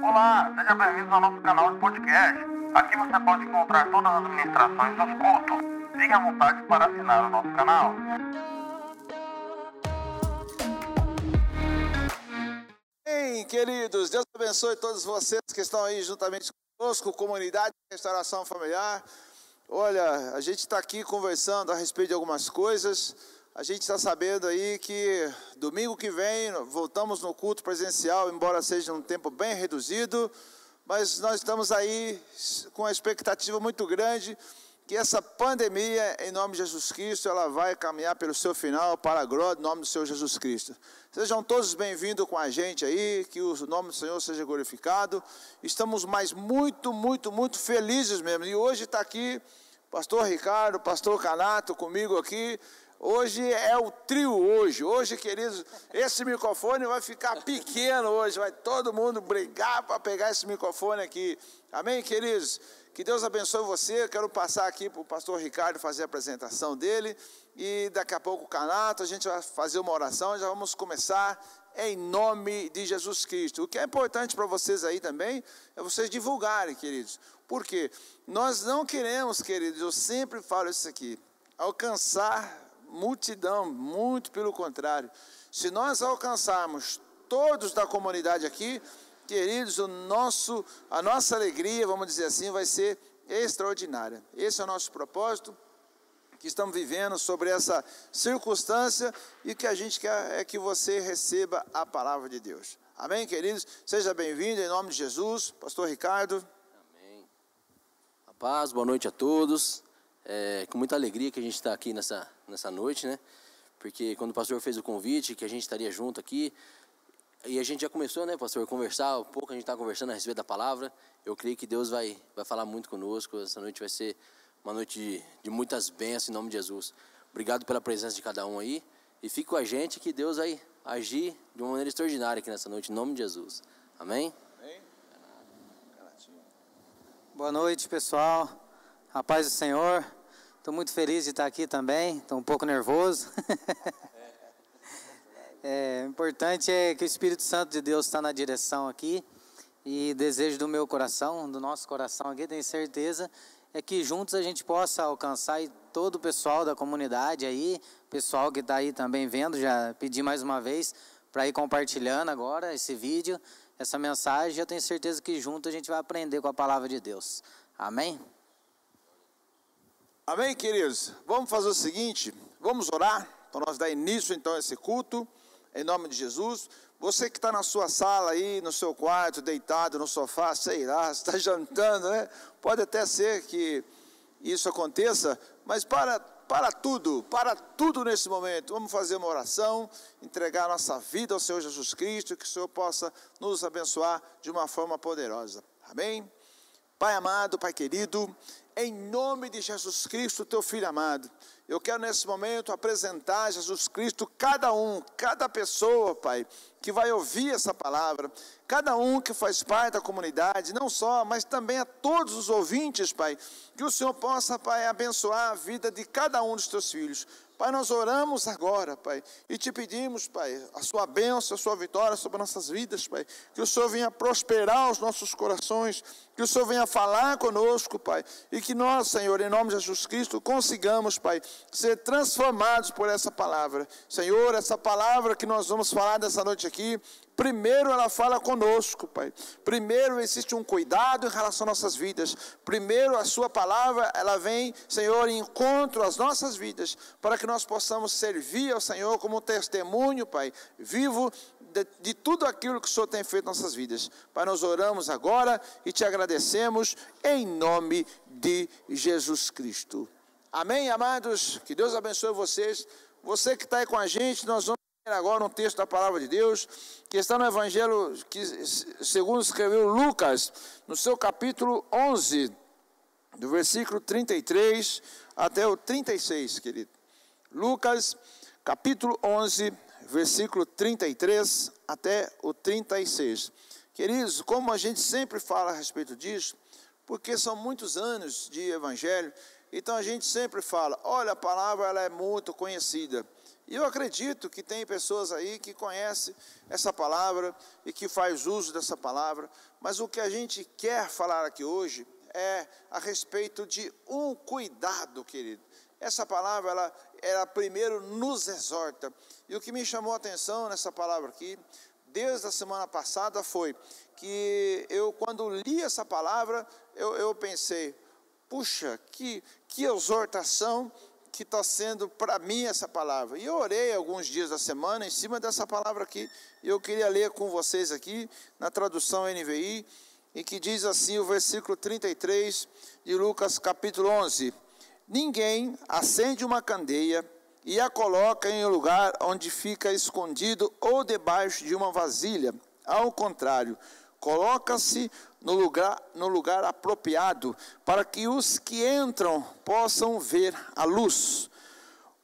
Olá, seja bem-vindo ao nosso canal de podcast. Aqui você pode encontrar todas as ministrações dos cultos. Fique à vontade para assinar o nosso canal. Bem, queridos, Deus abençoe todos vocês que estão aí juntamente conosco, comunidade de restauração familiar. Olha, a gente está aqui conversando a respeito de algumas coisas. A gente está sabendo aí que domingo que vem voltamos no culto presencial, embora seja um tempo bem reduzido, mas nós estamos aí com uma expectativa muito grande que essa pandemia, em nome de Jesus Cristo, ela vai caminhar pelo seu final para a glória do nome do Senhor Jesus Cristo. Sejam todos bem-vindos com a gente aí, que o nome do Senhor seja glorificado. Estamos mais muito, muito, muito felizes mesmo. E hoje está aqui pastor Ricardo, pastor Canato comigo aqui. Hoje é o trio hoje. Hoje, queridos, esse microfone vai ficar pequeno hoje. Vai todo mundo brigar para pegar esse microfone aqui. Amém, queridos? Que Deus abençoe você. Eu quero passar aqui para o pastor Ricardo fazer a apresentação dele. E daqui a pouco o Canato, a gente vai fazer uma oração. Já vamos começar em nome de Jesus Cristo. O que é importante para vocês aí também é vocês divulgarem, queridos. Por quê? Nós não queremos, queridos, eu sempre falo isso aqui, alcançar multidão, muito pelo contrário. Se nós alcançarmos todos da comunidade aqui, queridos, o nosso, a nossa alegria, vamos dizer assim, vai ser extraordinária. Esse é o nosso propósito que estamos vivendo sobre essa circunstância e que a gente quer é que você receba a palavra de Deus. Amém, queridos? Seja bem-vindo em nome de Jesus, Pastor Ricardo. Amém. A paz, boa noite a todos. É, com muita alegria que a gente está aqui nessa, nessa noite, né? Porque quando o pastor fez o convite, que a gente estaria junto aqui, e a gente já começou, né, pastor, a conversar um pouco, a gente está conversando a respeito da palavra. Eu creio que Deus vai, vai falar muito conosco. Essa noite vai ser uma noite de, de muitas bênçãos em nome de Jesus. Obrigado pela presença de cada um aí. E fique com a gente que Deus vai agir de uma maneira extraordinária aqui nessa noite, em nome de Jesus. Amém? Amém. Boa noite, pessoal. A paz do Senhor. Estou muito feliz de estar aqui também. Estou um pouco nervoso. é, o importante é que o Espírito Santo de Deus está na direção aqui. E desejo do meu coração, do nosso coração aqui, tenho certeza, é que juntos a gente possa alcançar e todo o pessoal da comunidade aí, pessoal que está aí também vendo, já pedi mais uma vez para ir compartilhando agora esse vídeo, essa mensagem. Eu tenho certeza que junto a gente vai aprender com a palavra de Deus. Amém? Amém, queridos? Vamos fazer o seguinte, vamos orar para nós dar início então a esse culto, em nome de Jesus. Você que está na sua sala aí, no seu quarto, deitado no sofá, sei lá, está jantando, né? Pode até ser que isso aconteça, mas para, para tudo, para tudo nesse momento, vamos fazer uma oração, entregar nossa vida ao Senhor Jesus Cristo, que o Senhor possa nos abençoar de uma forma poderosa. Amém? Pai amado, Pai querido, em nome de Jesus Cristo, teu filho amado. Eu quero nesse momento apresentar Jesus Cristo, cada um, cada pessoa, Pai, que vai ouvir essa palavra, cada um que faz parte da comunidade, não só, mas também a todos os ouvintes, Pai, que o Senhor possa, Pai, abençoar a vida de cada um dos teus filhos. Pai, nós oramos agora, Pai, e te pedimos, Pai, a sua bênção, a sua vitória sobre nossas vidas, Pai. Que o Senhor venha prosperar os nossos corações, que o Senhor venha falar conosco, Pai, e que nós, Senhor, em nome de Jesus Cristo, consigamos, Pai, ser transformados por essa palavra. Senhor, essa palavra que nós vamos falar nessa noite aqui, Primeiro ela fala conosco, Pai. Primeiro existe um cuidado em relação às nossas vidas. Primeiro a sua palavra, ela vem, Senhor, em encontro às nossas vidas, para que nós possamos servir ao Senhor como testemunho, Pai, vivo de, de, tudo aquilo que o Senhor tem feito em nossas vidas. Pai, nós oramos agora e te agradecemos em nome de Jesus Cristo. Amém, amados? Que Deus abençoe vocês. Você que está aí com a gente, nós vamos agora um texto da palavra de Deus, que está no Evangelho que, segundo escreveu Lucas, no seu capítulo 11, do versículo 33 até o 36, querido. Lucas, capítulo 11, versículo 33 até o 36. Queridos, como a gente sempre fala a respeito disso, porque são muitos anos de evangelho, então a gente sempre fala, olha, a palavra ela é muito conhecida. E eu acredito que tem pessoas aí que conhecem essa palavra e que faz uso dessa palavra, mas o que a gente quer falar aqui hoje é a respeito de um cuidado, querido. Essa palavra, ela, ela primeiro nos exorta. E o que me chamou a atenção nessa palavra aqui, desde a semana passada, foi que eu, quando li essa palavra, eu, eu pensei, puxa, que, que exortação que está sendo para mim essa palavra. E eu orei alguns dias da semana em cima dessa palavra aqui, e eu queria ler com vocês aqui, na tradução NVI, e que diz assim o versículo 33 de Lucas capítulo 11: Ninguém acende uma candeia e a coloca em um lugar onde fica escondido ou debaixo de uma vasilha. Ao contrário, coloca-se no lugar, no lugar apropriado para que os que entram possam ver a luz.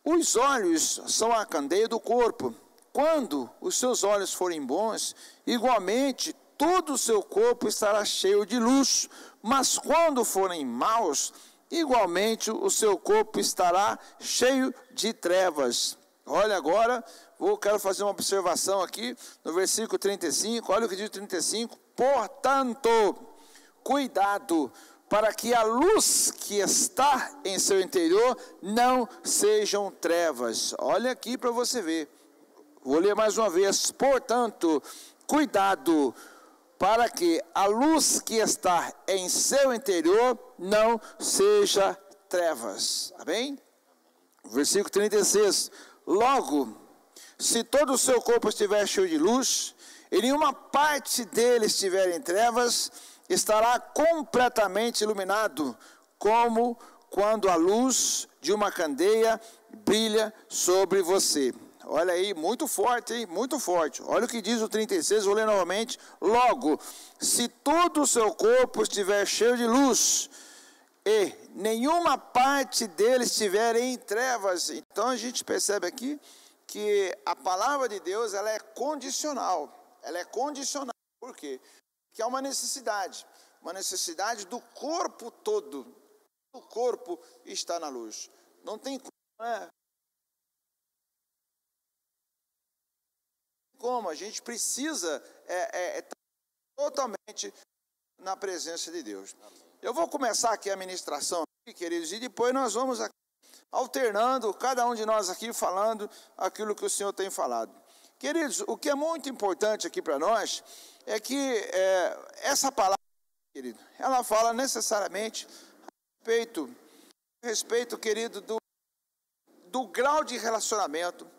Os olhos são a candeia do corpo. Quando os seus olhos forem bons, igualmente todo o seu corpo estará cheio de luz, mas quando forem maus, igualmente o seu corpo estará cheio de trevas. Olha agora, vou quero fazer uma observação aqui no versículo 35. Olha o que diz o 35. Portanto, cuidado para que a luz que está em seu interior não sejam trevas. Olha aqui para você ver. Vou ler mais uma vez. Portanto, cuidado para que a luz que está em seu interior não seja trevas. Amém? Versículo 36. Logo, se todo o seu corpo estiver cheio de luz, e nenhuma parte dele estiver em trevas, estará completamente iluminado, como quando a luz de uma candeia brilha sobre você. Olha aí, muito forte, hein? Muito forte. Olha o que diz o 36, vou ler novamente. Logo, se todo o seu corpo estiver cheio de luz, e nenhuma parte dele estiver em trevas, então a gente percebe aqui que a palavra de Deus ela é condicional. Ela é condicional. Por quê? Porque há uma necessidade, uma necessidade do corpo todo. O corpo está na luz. Não tem como, né? como, a gente precisa é, é, é totalmente na presença de Deus. Eu vou começar aqui a ministração, queridos, e depois nós vamos alternando, cada um de nós aqui falando aquilo que o Senhor tem falado. Queridos, o que é muito importante aqui para nós é que é, essa palavra, querido, ela fala necessariamente a respeito, a respeito, querido, do, do grau de relacionamento,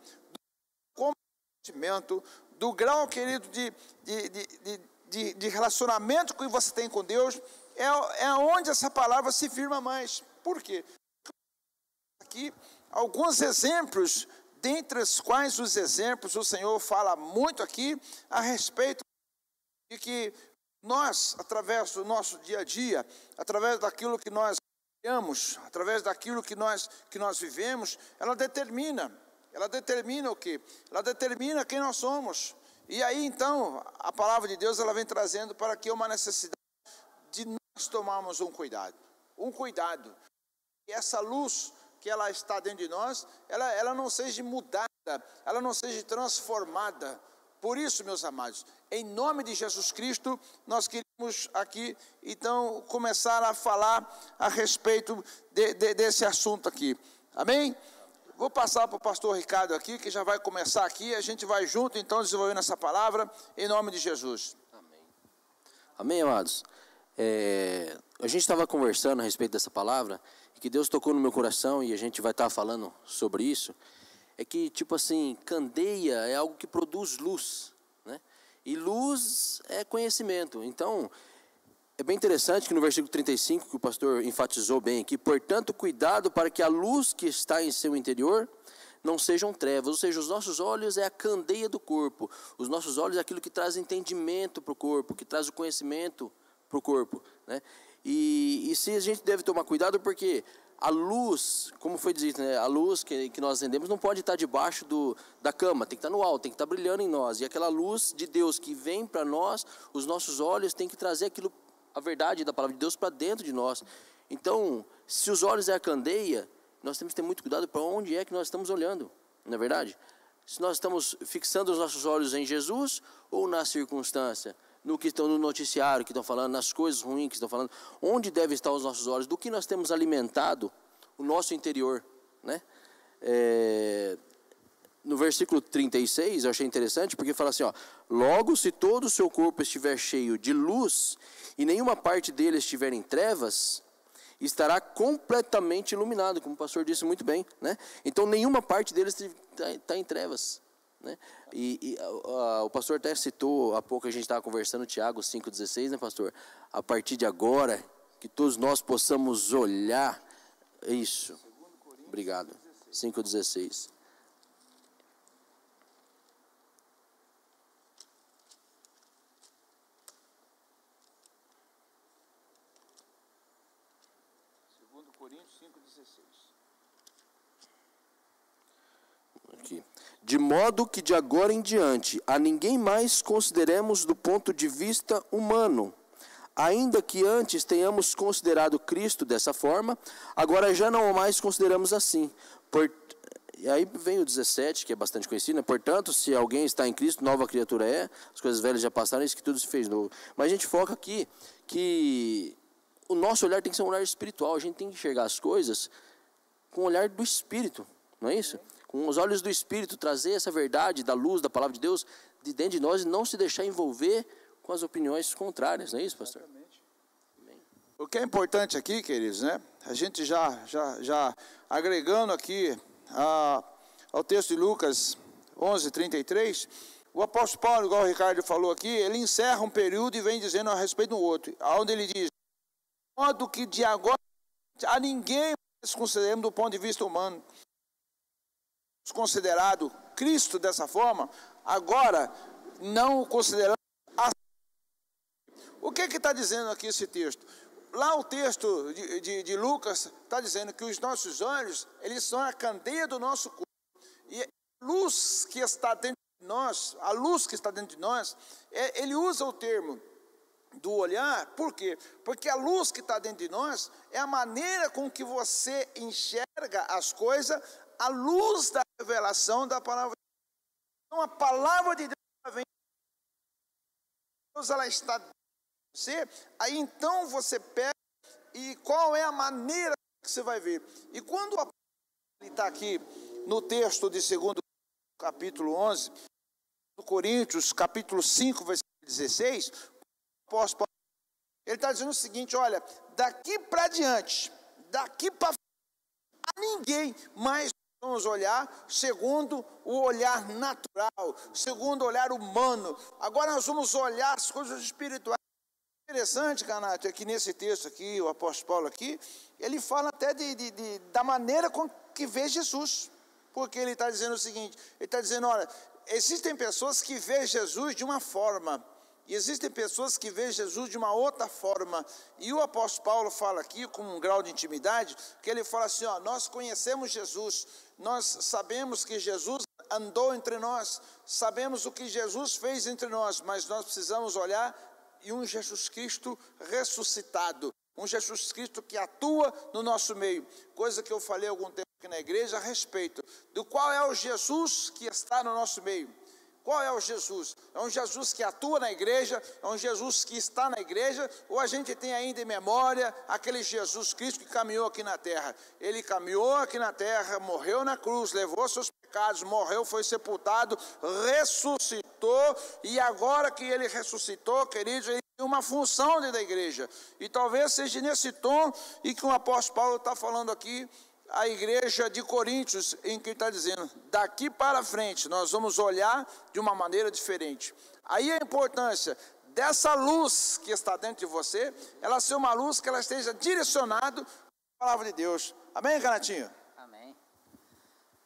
comprometimento, do grau, querido, de, de, de, de, de relacionamento que você tem com Deus, é, é onde essa palavra se firma mais. Por quê? Aqui, alguns exemplos, dentre os quais os exemplos, o Senhor fala muito aqui a respeito de que nós, através do nosso dia a dia, através daquilo que nós criamos, através daquilo que nós, que nós vivemos, ela determina ela determina o que? Ela determina quem nós somos. E aí então, a palavra de Deus ela vem trazendo para que uma necessidade de nós tomarmos um cuidado. Um cuidado. E essa luz que ela está dentro de nós, ela, ela não seja mudada, ela não seja transformada. Por isso, meus amados, em nome de Jesus Cristo, nós queremos aqui, então, começar a falar a respeito de, de, desse assunto aqui. Amém? Vou passar para o pastor Ricardo aqui, que já vai começar aqui. A gente vai junto, então, desenvolvendo essa palavra, em nome de Jesus. Amém, Amém amados? É, a gente estava conversando a respeito dessa palavra, que Deus tocou no meu coração, e a gente vai estar tá falando sobre isso. É que, tipo assim, candeia é algo que produz luz, né? E luz é conhecimento. Então, é bem interessante que no versículo 35, que o pastor enfatizou bem aqui, portanto, cuidado para que a luz que está em seu interior não sejam trevas, ou seja, os nossos olhos é a candeia do corpo, os nossos olhos é aquilo que traz entendimento para o corpo, que traz o conhecimento para o corpo. Né? E, e se a gente deve tomar cuidado, porque a luz, como foi dito, né, a luz que, que nós acendemos não pode estar debaixo do, da cama, tem que estar no alto, tem que estar brilhando em nós. E aquela luz de Deus que vem para nós, os nossos olhos têm que trazer aquilo a verdade da palavra de Deus para dentro de nós. Então, se os olhos é a candeia, nós temos que ter muito cuidado para onde é que nós estamos olhando. Não é verdade? Se nós estamos fixando os nossos olhos em Jesus ou na circunstância, no que estão no noticiário, que estão falando, nas coisas ruins que estão falando, onde devem estar os nossos olhos, do que nós temos alimentado o nosso interior, né? É, no versículo 36, eu achei interessante, porque fala assim, ó, logo se todo o seu corpo estiver cheio de luz e nenhuma parte dele estiver em trevas, estará completamente iluminado, como o pastor disse muito bem, né? Então nenhuma parte dele está tá em trevas, né? E, e o pastor até citou há pouco a gente estava conversando Tiago 5:16, né, pastor? A partir de agora que todos nós possamos olhar isso. Obrigado. 5:16. Aqui. De modo que de agora em diante a ninguém mais consideremos do ponto de vista humano. Ainda que antes tenhamos considerado Cristo dessa forma, agora já não mais consideramos assim. Por, e aí vem o 17, que é bastante conhecido, né? Portanto, se alguém está em Cristo, nova criatura é, as coisas velhas já passaram, isso que tudo se fez novo. Mas a gente foca aqui que o nosso olhar tem que ser um olhar espiritual, a gente tem que enxergar as coisas com o olhar do Espírito, não é isso? Com os olhos do Espírito, trazer essa verdade da luz, da palavra de Deus de dentro de nós e não se deixar envolver com as opiniões contrárias, não é isso, pastor? O que é importante aqui, queridos, né? A gente já, já, já agregando aqui a, ao texto de Lucas 11, 33, o apóstolo Paulo, igual o Ricardo falou aqui, ele encerra um período e vem dizendo a respeito do outro, onde ele diz, modo que de agora a ninguém mais consideremos do ponto de vista humano. Considerado Cristo dessa forma, agora não o consideramos. O que está dizendo aqui esse texto? Lá o texto de, de, de Lucas está dizendo que os nossos olhos, eles são a candeia do nosso corpo. E a luz que está dentro de nós, a luz que está dentro de nós, é, ele usa o termo do olhar, por quê? Porque a luz que está dentro de nós é a maneira com que você enxerga as coisas, a luz da revelação da palavra de Deus. Então a palavra de Deus vem, Deus ela está você, aí então você pega e qual é a maneira que você vai ver. E quando ele está aqui no texto de 2 capítulo 11, do Coríntios, capítulo 5, versículo 16, apóstolo ele está dizendo o seguinte: olha, daqui para diante, daqui para a ninguém mais vamos olhar segundo o olhar natural, segundo o olhar humano. Agora nós vamos olhar as coisas espirituais. Interessante, Canato, é que nesse texto aqui, o apóstolo Paulo aqui, ele fala até de, de, de da maneira com que vê Jesus. Porque ele está dizendo o seguinte: ele está dizendo, olha, existem pessoas que vê Jesus de uma forma, e existem pessoas que veem Jesus de uma outra forma. E o apóstolo Paulo fala aqui, com um grau de intimidade, que ele fala assim: ó, nós conhecemos Jesus, nós sabemos que Jesus andou entre nós, sabemos o que Jesus fez entre nós, mas nós precisamos olhar e um Jesus Cristo ressuscitado, um Jesus Cristo que atua no nosso meio, coisa que eu falei algum tempo aqui na igreja a respeito do qual é o Jesus que está no nosso meio. Qual é o Jesus? É um Jesus que atua na igreja, é um Jesus que está na igreja, ou a gente tem ainda em memória aquele Jesus Cristo que caminhou aqui na terra? Ele caminhou aqui na terra, morreu na cruz, levou seus pecados, morreu, foi sepultado, ressuscitou, e agora que ele ressuscitou, queridos, ele tem uma função dentro da igreja. E talvez seja nesse tom e que o apóstolo Paulo está falando aqui a igreja de Coríntios, em que está dizendo: daqui para frente nós vamos olhar de uma maneira diferente. Aí a importância dessa luz que está dentro de você, ela ser uma luz que ela esteja direcionada à palavra de Deus. Amém, Renatinho? Amém.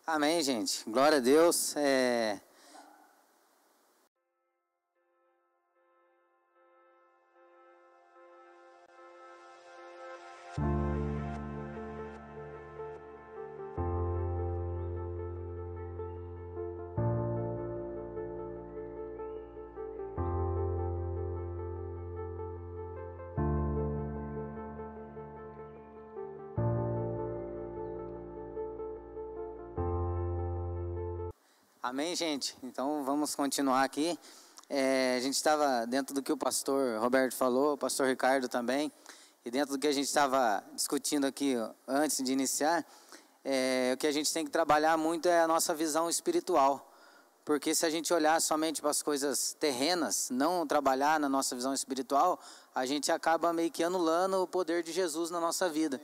Amém, gente. Glória a Deus. É... Amém, gente? Então vamos continuar aqui. É, a gente estava dentro do que o pastor Roberto falou, o pastor Ricardo também, e dentro do que a gente estava discutindo aqui antes de iniciar, é, o que a gente tem que trabalhar muito é a nossa visão espiritual. Porque se a gente olhar somente para as coisas terrenas, não trabalhar na nossa visão espiritual, a gente acaba meio que anulando o poder de Jesus na nossa vida.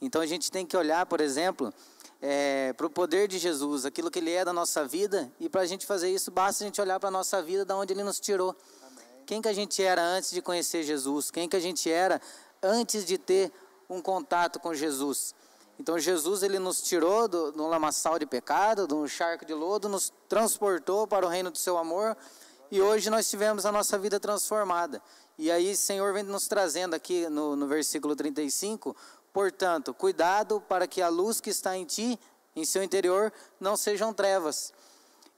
Então a gente tem que olhar, por exemplo, é, para o poder de Jesus, aquilo que Ele é da nossa vida, e para a gente fazer isso, basta a gente olhar para a nossa vida, da onde Ele nos tirou. Amém. Quem que a gente era antes de conhecer Jesus? Quem que a gente era antes de ter um contato com Jesus? Então Jesus ele nos tirou do, do lamaçal de pecado, de um charco de lodo, nos transportou para o reino do seu amor e hoje nós tivemos a nossa vida transformada. E aí o Senhor vem nos trazendo aqui no, no versículo 35 Portanto, cuidado para que a luz que está em ti, em seu interior, não sejam trevas.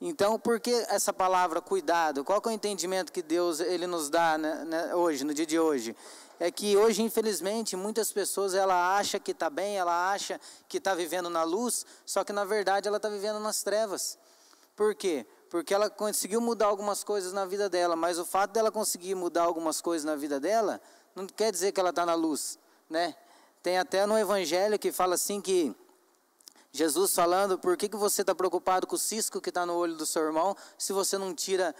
Então, por que essa palavra cuidado? Qual é o entendimento que Deus ele nos dá né, né, hoje, no dia de hoje? É que hoje, infelizmente, muitas pessoas ela acha que está bem, ela acha que está vivendo na luz, só que na verdade ela está vivendo nas trevas. Por quê? Porque ela conseguiu mudar algumas coisas na vida dela, mas o fato dela conseguir mudar algumas coisas na vida dela não quer dizer que ela está na luz, né? Tem até no Evangelho que fala assim que Jesus falando, por que, que você está preocupado com o cisco que está no olho do seu irmão, se você não tira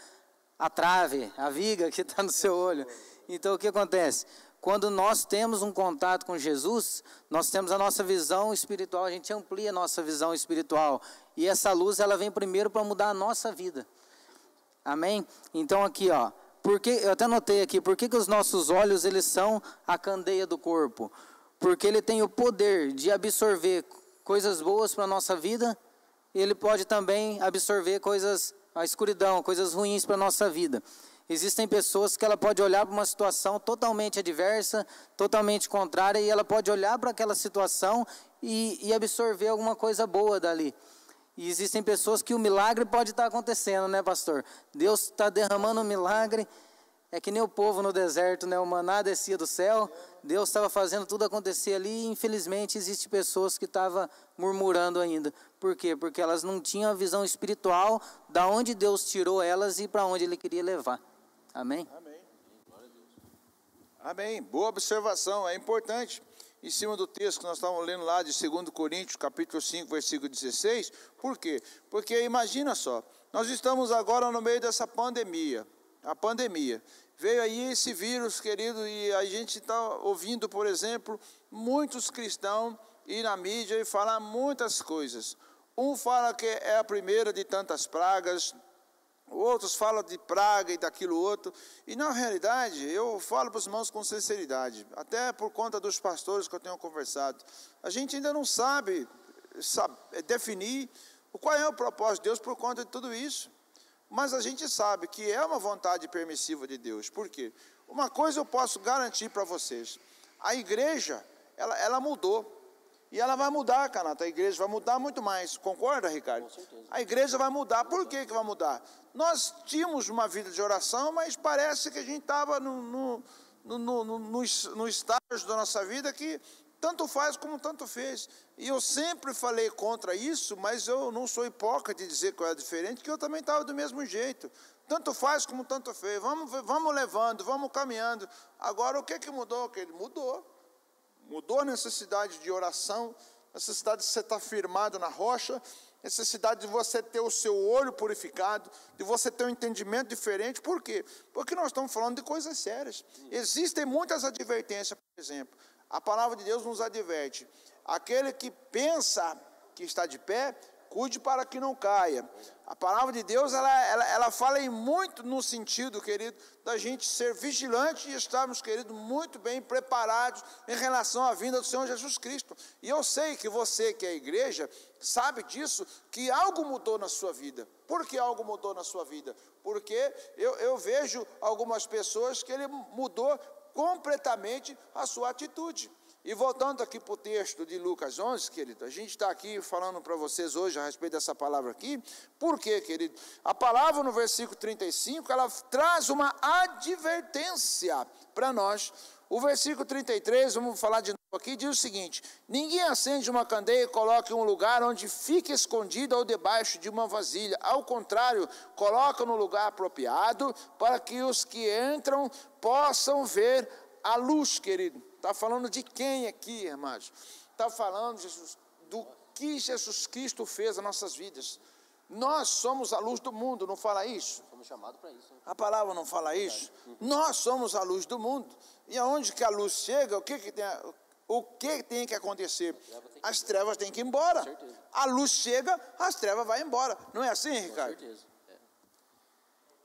a trave, a viga que está no seu olho? Então o que acontece? Quando nós temos um contato com Jesus, nós temos a nossa visão espiritual, a gente amplia a nossa visão espiritual. E essa luz, ela vem primeiro para mudar a nossa vida. Amém? Então aqui, ó, porque eu até notei aqui, por que, que os nossos olhos eles são a candeia do corpo? Porque ele tem o poder de absorver coisas boas para a nossa vida, ele pode também absorver coisas, a escuridão, coisas ruins para a nossa vida. Existem pessoas que ela pode olhar para uma situação totalmente adversa, totalmente contrária, e ela pode olhar para aquela situação e, e absorver alguma coisa boa dali. E existem pessoas que o milagre pode estar acontecendo, né, pastor? Deus está derramando um milagre é que nem o povo no deserto, né? O maná descia do céu, Deus estava fazendo tudo acontecer ali e infelizmente existe pessoas que estavam murmurando ainda. Por quê? Porque elas não tinham a visão espiritual da onde Deus tirou elas e para onde Ele queria levar. Amém? Amém. Amém. Boa observação, é importante. Em cima do texto que nós estávamos lendo lá de 2 Coríntios, capítulo 5, versículo 16. Por quê? Porque imagina só, nós estamos agora no meio dessa pandemia, a pandemia. Veio aí esse vírus, querido, e a gente está ouvindo, por exemplo, muitos cristãos ir na mídia e falar muitas coisas. Um fala que é a primeira de tantas pragas, outros falam de praga e daquilo outro. E na realidade, eu falo para os irmãos com sinceridade, até por conta dos pastores que eu tenho conversado. A gente ainda não sabe, sabe definir qual é o propósito de Deus por conta de tudo isso. Mas a gente sabe que é uma vontade permissiva de Deus. Por quê? Uma coisa eu posso garantir para vocês: a igreja, ela, ela mudou. E ela vai mudar, Canata. A igreja vai mudar muito mais. Concorda, Ricardo? Com certeza. A igreja vai mudar. Por que, que vai mudar? Nós tínhamos uma vida de oração, mas parece que a gente estava no, no, no, no, no, no estágio da nossa vida que tanto faz como tanto fez. E eu sempre falei contra isso, mas eu não sou hipócrita de dizer que eu era diferente, que eu também estava do mesmo jeito. Tanto faz como tanto fez. Vamos, vamos levando, vamos caminhando. Agora, o que, que mudou? Que ele mudou. Mudou a necessidade de oração, necessidade de você estar firmado na rocha, necessidade de você ter o seu olho purificado, de você ter um entendimento diferente. Por quê? Porque nós estamos falando de coisas sérias. Existem muitas advertências, por exemplo. A palavra de Deus nos adverte: aquele que pensa que está de pé, cuide para que não caia. A palavra de Deus, ela, ela, ela fala em muito no sentido, querido, da gente ser vigilante e estarmos, querido, muito bem preparados em relação à vinda do Senhor Jesus Cristo. E eu sei que você, que é a igreja, sabe disso, que algo mudou na sua vida. Por que algo mudou na sua vida? Porque eu, eu vejo algumas pessoas que ele mudou completamente a sua atitude. E voltando aqui para o texto de Lucas 11, querido, a gente está aqui falando para vocês hoje a respeito dessa palavra aqui, por quê, querido? A palavra no versículo 35, ela traz uma advertência para nós. O versículo 33, vamos falar de novo aqui, diz o seguinte: Ninguém acende uma candeia e coloca em um lugar onde fica escondida ou debaixo de uma vasilha. Ao contrário, coloca no lugar apropriado para que os que entram possam ver a luz, querido. Está falando de quem aqui, irmãos? Está falando Jesus, do que Jesus Cristo fez nas nossas vidas. Nós somos a luz do mundo, não fala isso? Fomos chamados para isso. Né? A palavra não fala isso? Nós somos a luz do mundo. E aonde que a luz chega, o que, que tem, o que tem que acontecer? As trevas têm que ir embora. A luz chega, as trevas vão embora. Não é assim, Ricardo? Com certeza.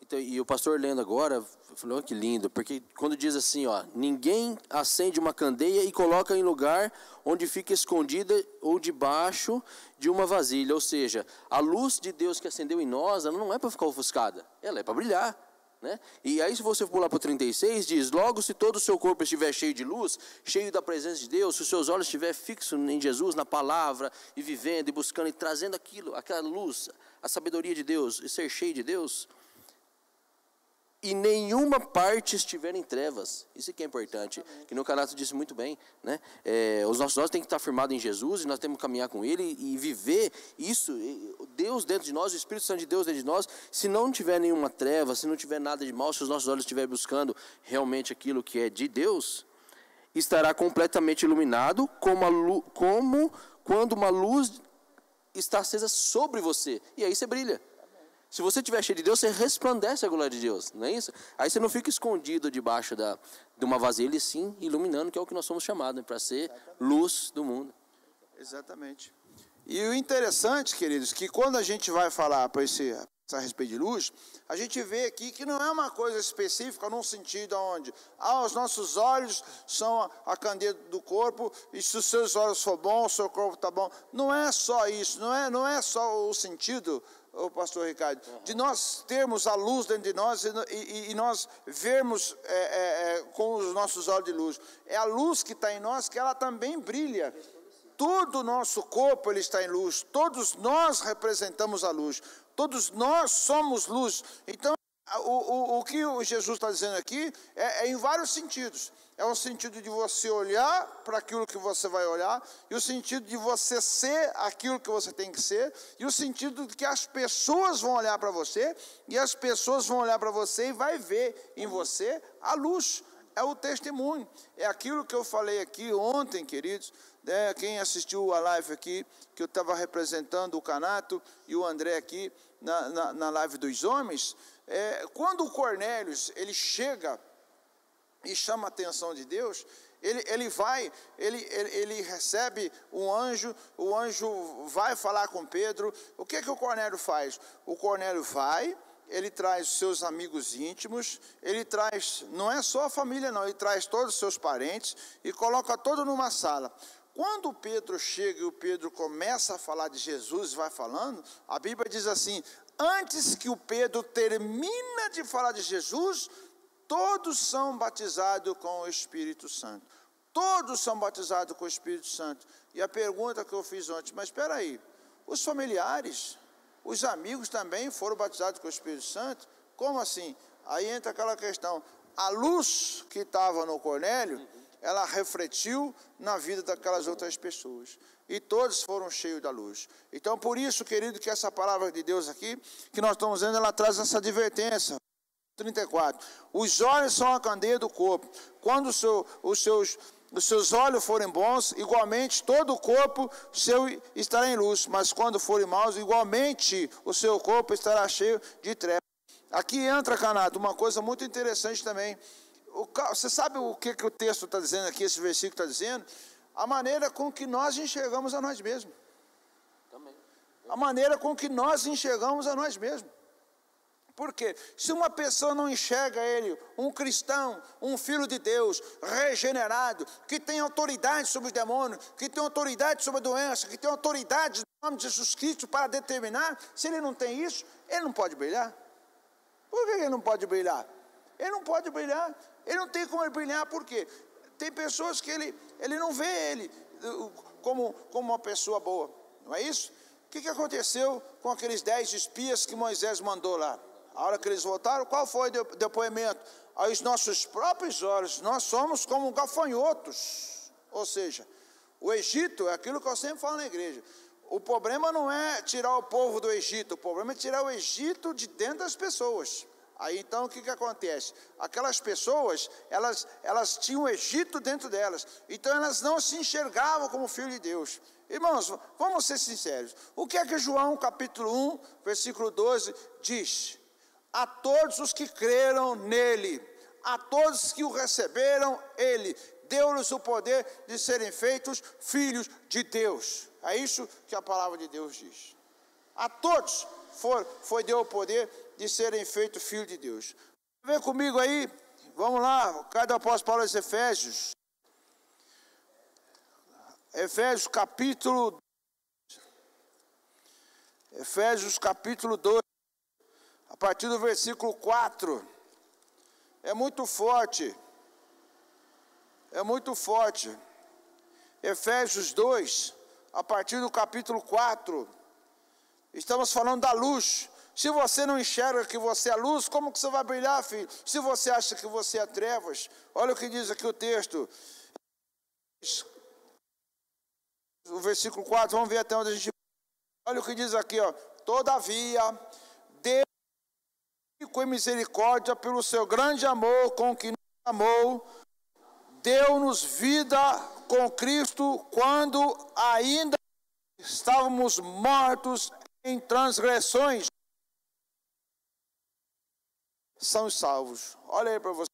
Então, e o pastor lendo agora, falou que lindo, porque quando diz assim, ó, ninguém acende uma candeia e coloca em lugar onde fica escondida ou debaixo de uma vasilha, ou seja, a luz de Deus que acendeu em nós, ela não é para ficar ofuscada, ela é para brilhar. Né? E aí, se você pular para o 36, diz: Logo, se todo o seu corpo estiver cheio de luz, cheio da presença de Deus, se os seus olhos estiverem fixos em Jesus, na palavra, e vivendo, e buscando, e trazendo aquilo, aquela luz, a sabedoria de Deus, e ser cheio de Deus, e nenhuma parte estiver em trevas. Isso que é importante. Que no Canato disse muito bem, né? É, os nossos olhos têm que estar firmados em Jesus e nós temos que caminhar com Ele e viver isso. Deus dentro de nós, o Espírito Santo de Deus dentro de nós. Se não tiver nenhuma treva, se não tiver nada de mal, se os nossos olhos estiverem buscando realmente aquilo que é de Deus, estará completamente iluminado, como, como quando uma luz está acesa sobre você. E aí você brilha. Se você estiver cheio de Deus, você resplandece a glória de Deus, não é isso? Aí você não fica escondido debaixo da, de uma vasilha, e sim iluminando, que é o que nós somos chamados, né? para ser luz do mundo. Exatamente. E o interessante, queridos, que quando a gente vai falar para esse a respeito de luz, a gente vê aqui que não é uma coisa específica num sentido onde ah, os nossos olhos são a candeia do corpo e se os seus olhos for bom, o seu corpo está bom. Não é só isso, não é, não é só o sentido o pastor Ricardo, de nós termos a luz dentro de nós e, e, e nós vermos é, é, é, com os nossos olhos de luz. É a luz que está em nós que ela também brilha. Todo o nosso corpo ele está em luz, todos nós representamos a luz, todos nós somos luz. Então, o, o, o que Jesus está dizendo aqui é, é em vários sentidos é o sentido de você olhar para aquilo que você vai olhar, e o sentido de você ser aquilo que você tem que ser, e o sentido de que as pessoas vão olhar para você, e as pessoas vão olhar para você e vai ver em você a luz. É o testemunho. É aquilo que eu falei aqui ontem, queridos. Né, quem assistiu a live aqui, que eu estava representando o Canato e o André aqui na, na, na live dos homens. É, quando o Cornélios ele chega e chama a atenção de Deus, ele, ele vai, ele, ele, ele, recebe um anjo, o anjo vai falar com Pedro. O que, que o Cornélio faz? O Cornélio vai, ele traz seus amigos íntimos, ele traz, não é só a família, não, ele traz todos os seus parentes e coloca todo numa sala. Quando Pedro chega e o Pedro começa a falar de Jesus, vai falando, a Bíblia diz assim: antes que o Pedro termina de falar de Jesus, todos são batizados com o Espírito Santo. Todos são batizados com o Espírito Santo. E a pergunta que eu fiz ontem, mas espera aí, os familiares, os amigos também foram batizados com o Espírito Santo? Como assim? Aí entra aquela questão, a luz que estava no Cornélio, ela refletiu na vida daquelas outras pessoas. E todos foram cheios da luz. Então, por isso, querido, que essa palavra de Deus aqui, que nós estamos vendo, ela traz essa advertência. 34. Os olhos são a candeia do corpo. Quando seu, os, seus, os seus olhos forem bons, igualmente todo o corpo seu estará em luz. Mas quando forem maus, igualmente o seu corpo estará cheio de trevas. Aqui entra, Canato, uma coisa muito interessante também. O, você sabe o que, que o texto está dizendo aqui, esse versículo está dizendo? A maneira com que nós enxergamos a nós mesmos. Também. A maneira com que nós enxergamos a nós mesmos. Porque se uma pessoa não enxerga ele, um cristão, um filho de Deus, regenerado, que tem autoridade sobre os demônios, que tem autoridade sobre a doença, que tem autoridade no nome de Jesus Cristo para determinar, se ele não tem isso, ele não pode brilhar. Por que ele não pode brilhar? Ele não pode brilhar. Ele não tem como ele brilhar, por quê? Tem pessoas que ele, ele não vê ele uh, como, como uma pessoa boa, não é isso? O que, que aconteceu com aqueles dez espias que Moisés mandou lá? A hora que eles voltaram, qual foi o depoimento? aos nossos próprios olhos, nós somos como gafanhotos. Ou seja, o Egito é aquilo que eu sempre falo na igreja. O problema não é tirar o povo do Egito, o problema é tirar o Egito de dentro das pessoas. Aí então o que, que acontece? Aquelas pessoas, elas, elas tinham o Egito dentro delas, então elas não se enxergavam como filho de Deus. Irmãos, vamos ser sinceros. O que é que João capítulo 1, versículo 12 diz? A todos os que creram nele, a todos que o receberam, ele deu-lhes o poder de serem feitos filhos de Deus. É isso que a palavra de Deus diz. A todos foi, foi deu o poder de serem feitos filhos de Deus. Vem comigo aí, vamos lá, cada apóstolo aos Efésios. Efésios capítulo Efésios capítulo 2, a partir do versículo 4. É muito forte. É muito forte. Efésios 2, a partir do capítulo 4. Estamos falando da luz. Se você não enxerga que você é luz, como que você vai brilhar, filho? Se você acha que você é trevas, olha o que diz aqui o texto. O versículo 4, vamos ver até onde a gente. Olha o que diz aqui, ó. Todavia, com misericórdia, pelo seu grande amor com que nos amou, deu-nos vida com Cristo quando ainda estávamos mortos em transgressões são salvos. Olha aí para você.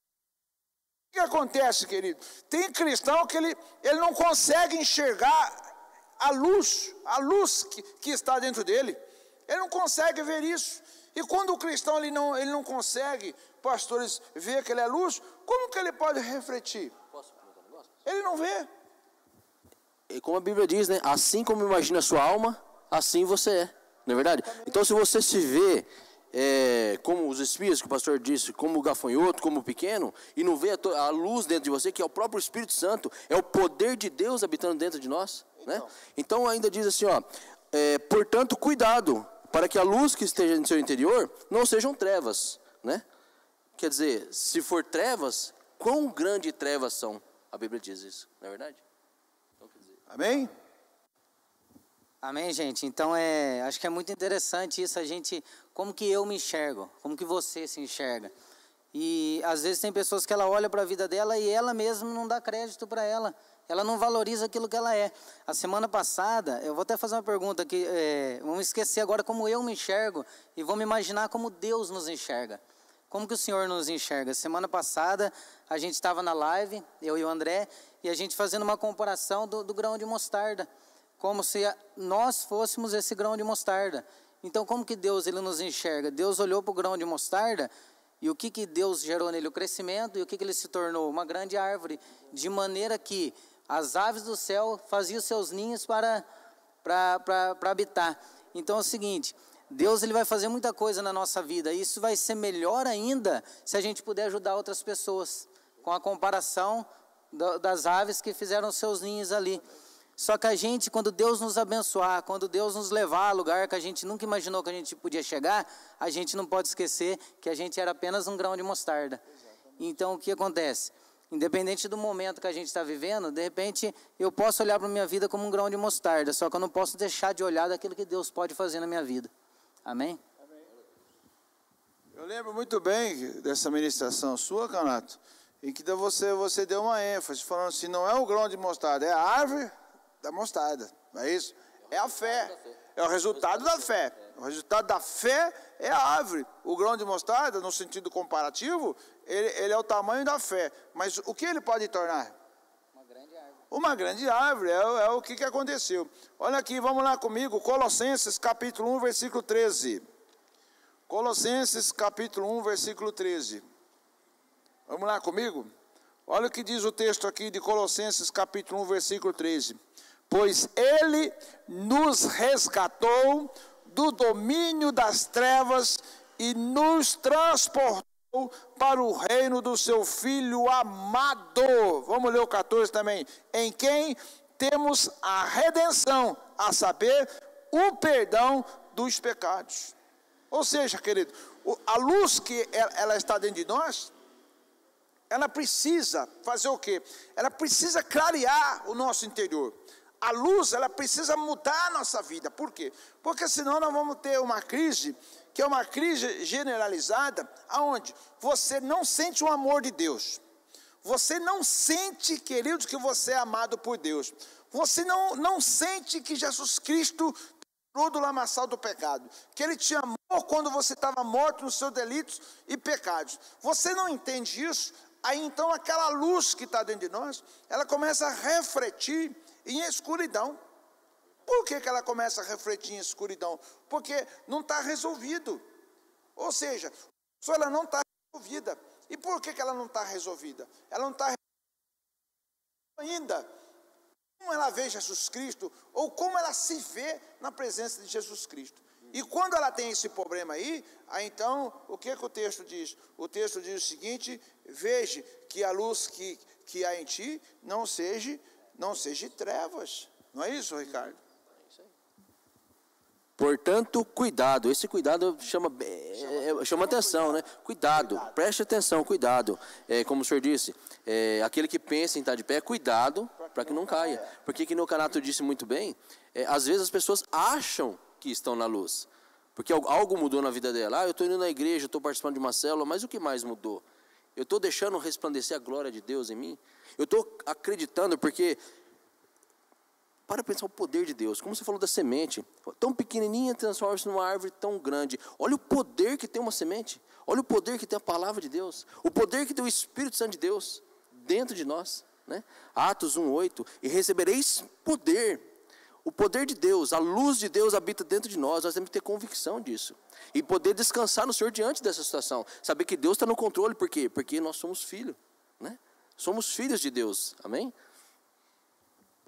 O que acontece, querido? Tem cristão que ele, ele não consegue enxergar a luz, a luz que, que está dentro dele. Ele não consegue ver isso. E quando o cristão ele não, ele não consegue, pastores, ver que ele é luz, como que ele pode refletir? Ele não vê. E como a Bíblia diz, né? Assim como imagina a sua alma, assim você é. Não é verdade? Então, se você se vê é, como os espíritos que o pastor disse, como o gafanhoto, como o pequeno, e não vê a, a, luz dentro de você, que é o próprio Espírito Santo, é o poder de Deus habitando dentro de nós. Né? Então, então ainda diz assim, ó, é, portanto, cuidado, para que a luz que esteja no seu interior não sejam trevas. Né? Quer dizer, se for trevas, quão grande trevas são? A Bíblia diz isso, não é verdade? Então, dizer, Amém? Amém, gente? Então, é, acho que é muito interessante isso, a gente, como que eu me enxergo, como que você se enxerga. E às vezes tem pessoas que ela olha para a vida dela e ela mesma não dá crédito para ela. Ela não valoriza aquilo que ela é. A semana passada, eu vou até fazer uma pergunta que é, vamos esquecer agora como eu me enxergo e vamos imaginar como Deus nos enxerga. Como que o Senhor nos enxerga? Semana passada a gente estava na live, eu e o André, e a gente fazendo uma comparação do, do grão de mostarda como se nós fôssemos esse grão de mostarda. Então, como que Deus ele nos enxerga? Deus olhou para o grão de mostarda e o que, que Deus gerou nele? O crescimento e o que, que ele se tornou? Uma grande árvore, de maneira que as aves do céu faziam seus ninhos para, para, para, para habitar. Então é o seguinte, Deus ele vai fazer muita coisa na nossa vida, e isso vai ser melhor ainda se a gente puder ajudar outras pessoas, com a comparação das aves que fizeram seus ninhos ali. Só que a gente, quando Deus nos abençoar, quando Deus nos levar a lugar que a gente nunca imaginou que a gente podia chegar, a gente não pode esquecer que a gente era apenas um grão de mostarda. Então, o que acontece? Independente do momento que a gente está vivendo, de repente eu posso olhar para a minha vida como um grão de mostarda, só que eu não posso deixar de olhar daquilo que Deus pode fazer na minha vida. Amém? Eu lembro muito bem dessa ministração sua, Canato, em que você, você deu uma ênfase, falando assim: não é o grão de mostarda, é a árvore da mostarda, não é isso? É a fé, é o resultado da fé. O resultado da fé é a árvore. O grão de mostarda, no sentido comparativo, ele, ele é o tamanho da fé. Mas o que ele pode tornar? Uma grande árvore. Uma grande árvore, é, é o que, que aconteceu. Olha aqui, vamos lá comigo, Colossenses capítulo 1, versículo 13. Colossenses capítulo 1, versículo 13. Vamos lá comigo? Olha o que diz o texto aqui de Colossenses capítulo 1, versículo 13 pois ele nos resgatou do domínio das trevas e nos transportou para o reino do seu filho amado. Vamos ler o 14 também. Em quem temos a redenção, a saber, o perdão dos pecados. Ou seja, querido, a luz que ela está dentro de nós, ela precisa fazer o quê? Ela precisa clarear o nosso interior. A luz, ela precisa mudar a nossa vida. Por quê? Porque senão nós vamos ter uma crise, que é uma crise generalizada, aonde você não sente o amor de Deus. Você não sente, queridos, que você é amado por Deus. Você não, não sente que Jesus Cristo tirou do lamaçal do pecado. Que Ele te amou quando você estava morto nos seus delitos e pecados. Você não entende isso? Aí então aquela luz que está dentro de nós, ela começa a refletir em escuridão. Por que, que ela começa a refletir em escuridão? Porque não está resolvido. Ou seja, ela não está resolvida. E por que, que ela não está resolvida? Ela não está ainda como ela vê Jesus Cristo ou como ela se vê na presença de Jesus Cristo. E quando ela tem esse problema aí, aí então, o que, que o texto diz? O texto diz o seguinte: veja que a luz que, que há em ti não seja, não seja trevas. Não é isso, Ricardo? Portanto, cuidado. Esse cuidado chama, é, é, chama atenção, né? Cuidado, preste atenção, cuidado. É, como o senhor disse, é, aquele que pensa em estar de pé, cuidado para que não caia. Porque, que no Canato disse muito bem, é, às vezes as pessoas acham que estão na luz. Porque algo mudou na vida dela. Ah, eu estou indo na igreja, estou participando de uma célula, mas o que mais mudou? Eu estou deixando resplandecer a glória de Deus em mim? Eu estou acreditando, porque. Para pensar o poder de Deus. Como você falou da semente. Tão pequenininha transforma-se numa árvore tão grande. Olha o poder que tem uma semente. Olha o poder que tem a palavra de Deus. O poder que tem o Espírito Santo de Deus dentro de nós. Né? Atos 1,8. E recebereis poder o poder de Deus, a luz de Deus habita dentro de nós, nós temos que ter convicção disso. E poder descansar no Senhor diante dessa situação. Saber que Deus está no controle, por quê? Porque nós somos filhos, né? Somos filhos de Deus, amém?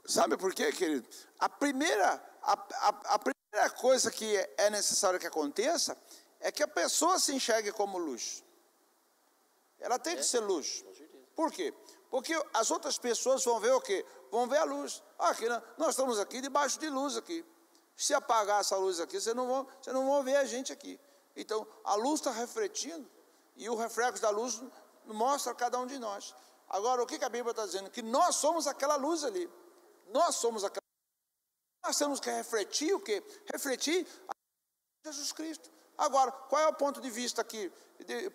Sabe por quê, querido? A primeira, a, a, a primeira coisa que é necessário que aconteça é que a pessoa se enxergue como luz. Ela tem que ser luz. Por quê? Porque as outras pessoas vão ver o quê? Vão ver a luz. Aqui, né? nós estamos aqui debaixo de luz aqui. Se apagar essa luz aqui, vocês não vão, vocês não vão ver a gente aqui. Então, a luz está refletindo e o reflexo da luz mostra a cada um de nós. Agora, o que, a Bíblia está dizendo? Que nós somos aquela luz ali. Nós somos aquela Nós temos que refletir o quê? Refletir Jesus Cristo. Agora, qual é o ponto de vista aqui?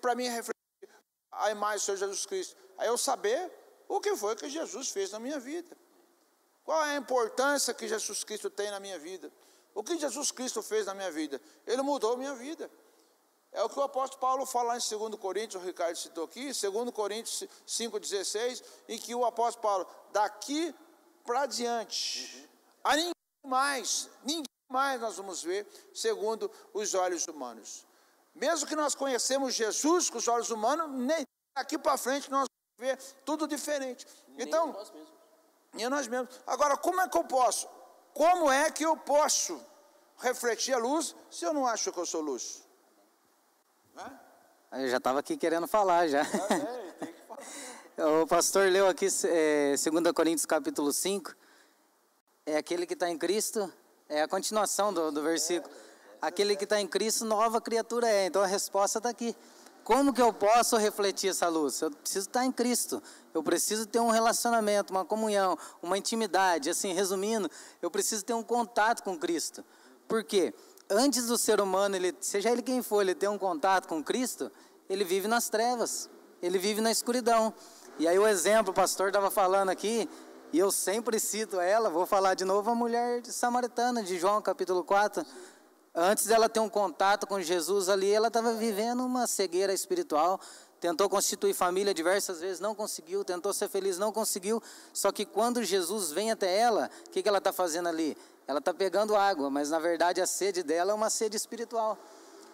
Para mim, é refletir a imagem do Senhor Jesus Cristo. Aí eu saber o que foi que Jesus fez na minha vida. Qual é a importância que Jesus Cristo tem na minha vida? O que Jesus Cristo fez na minha vida? Ele mudou a minha vida. É o que o apóstolo Paulo fala em 2 Coríntios, o Ricardo citou aqui, 2 Coríntios 5,16, em que o apóstolo Paulo, daqui para diante, a ninguém mais, ninguém mais nós vamos ver, segundo os olhos humanos. Mesmo que nós conhecemos Jesus com os olhos humanos, nem daqui para frente nós vamos ver tudo diferente. Então, nós mesmos. E nós mesmos. Agora, como é que eu posso? Como é que eu posso refletir a luz se eu não acho que eu sou luz? Eu já estava aqui querendo falar já. o pastor leu aqui é, 2 Coríntios capítulo 5. É aquele que está em Cristo, é a continuação do, do versículo. Aquele que está em Cristo, nova criatura é. Então a resposta está aqui. Como que eu posso refletir essa luz? Eu preciso estar em Cristo. Eu preciso ter um relacionamento, uma comunhão, uma intimidade. Assim, resumindo, eu preciso ter um contato com Cristo. Por quê? Antes do ser humano, ele, seja ele quem for, ele ter um contato com Cristo, ele vive nas trevas. Ele vive na escuridão. E aí o exemplo, o pastor estava falando aqui, e eu sempre cito ela, vou falar de novo, a mulher samaritana de João capítulo 4 Antes dela ter um contato com Jesus ali, ela estava vivendo uma cegueira espiritual. Tentou constituir família diversas vezes, não conseguiu. Tentou ser feliz, não conseguiu. Só que quando Jesus vem até ela, o que, que ela está fazendo ali? Ela está pegando água, mas na verdade a sede dela é uma sede espiritual.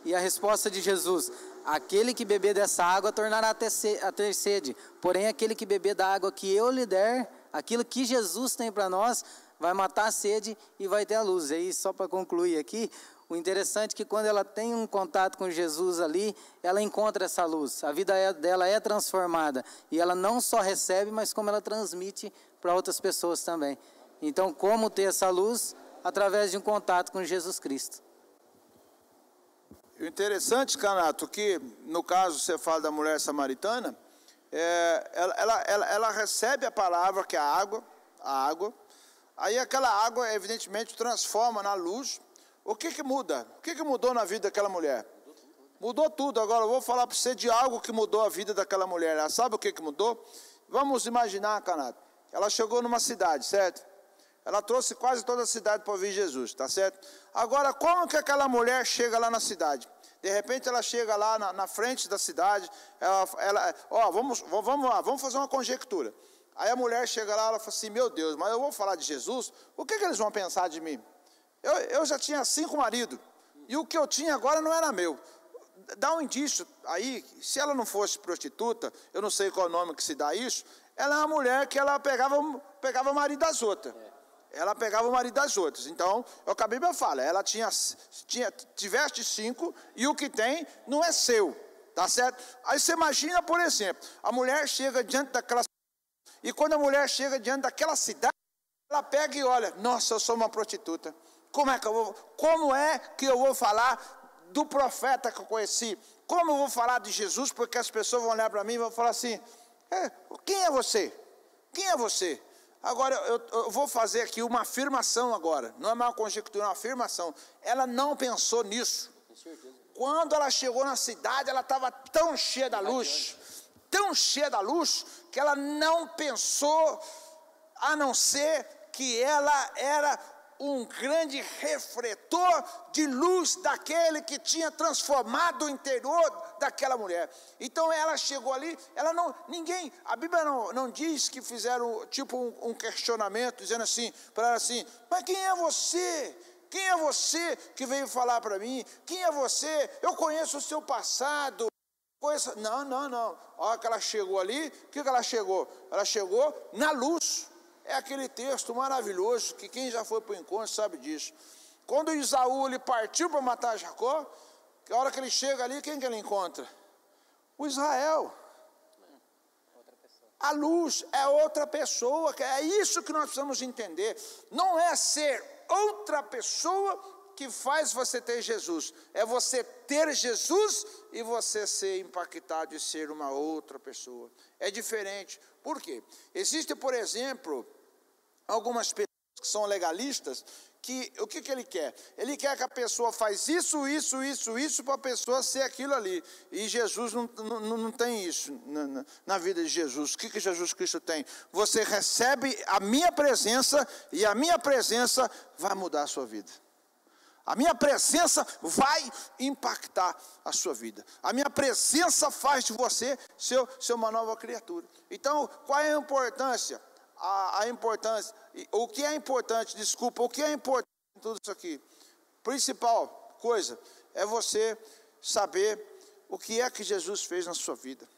E a resposta de Jesus: aquele que beber dessa água tornará a ter sede. Porém, aquele que beber da água que eu lhe der, aquilo que Jesus tem para nós, vai matar a sede e vai ter a luz. E aí, só para concluir aqui, o interessante é que quando ela tem um contato com Jesus ali, ela encontra essa luz. A vida é, dela é transformada. E ela não só recebe, mas como ela transmite para outras pessoas também. Então, como ter essa luz? Através de um contato com Jesus Cristo. O interessante, Canato, que no caso você fala da mulher samaritana, é, ela, ela, ela, ela recebe a palavra, que é a água, a água, aí aquela água, evidentemente, transforma na luz. O que, que muda? O que, que mudou na vida daquela mulher? Mudou tudo. Agora eu vou falar para você de algo que mudou a vida daquela mulher. Ela sabe o que, que mudou? Vamos imaginar, Canato. Ela chegou numa cidade, certo? Ela trouxe quase toda a cidade para ouvir Jesus, tá certo? Agora, como que aquela mulher chega lá na cidade? De repente ela chega lá na, na frente da cidade, ela, ela, ó, vamos, vamos lá, vamos fazer uma conjectura. Aí a mulher chega lá, ela fala assim, meu Deus, mas eu vou falar de Jesus, o que, que eles vão pensar de mim? Eu, eu já tinha cinco maridos, e o que eu tinha agora não era meu. Dá um indício aí, se ela não fosse prostituta, eu não sei qual é o nome que se dá isso, ela é uma mulher que ela pegava, pegava o marido das outras ela pegava o marido das outras. Então, é o que a Bíblia fala, ela tinha, tinha, tiveste cinco e o que tem não é seu, tá certo? Aí você imagina, por exemplo, a mulher chega diante daquela e quando a mulher chega diante daquela cidade, ela pega e olha, nossa, eu sou uma prostituta. Como é que eu vou, como é que eu vou falar do profeta que eu conheci? Como eu vou falar de Jesus? Porque as pessoas vão olhar para mim e vão falar assim: é, quem é você? Quem é você? Agora, eu, eu, vou fazer aqui uma afirmação agora. Não é uma conjectura, é uma afirmação. Ela não pensou nisso. Quando ela chegou na cidade, ela estava tão cheia da luz, tão cheia da luz, que ela não pensou a não ser que ela era um grande refletor de luz daquele que tinha transformado o interior daquela mulher. Então ela chegou ali, ela não, ninguém, a Bíblia não, não diz que fizeram tipo um, um questionamento, dizendo assim, para ela assim, mas quem é você? Quem é você que veio falar para mim? Quem é você? Eu conheço o seu passado. Conheço... Não, não, não. A hora que ela chegou ali, o que, que ela chegou? Ela chegou na luz. É aquele texto maravilhoso que quem já foi para o encontro sabe disso. Quando Isaú ele partiu para matar Jacó, que a hora que ele chega ali, quem que ele encontra? O Israel. A luz é outra pessoa, é isso que nós precisamos entender. Não é ser outra pessoa que faz você ter Jesus, é você ter Jesus e você ser impactado e ser uma outra pessoa. É diferente. Por quê? Existe, por exemplo, algumas pessoas que são legalistas, que o que, que ele quer? Ele quer que a pessoa faz isso, isso, isso, isso para a pessoa ser aquilo ali. E Jesus não, não, não tem isso na, na, vida de Jesus. O que, que Jesus Cristo tem? Você recebe a minha presença e a minha presença vai mudar a sua vida. A minha presença vai impactar a sua vida. A minha presença faz de você ser, ser uma nova criatura. Então, qual é a importância? A, a importância, o que é importante, desculpa, o que é importante em tudo isso aqui? Principal coisa é você saber o que é que Jesus fez na sua vida.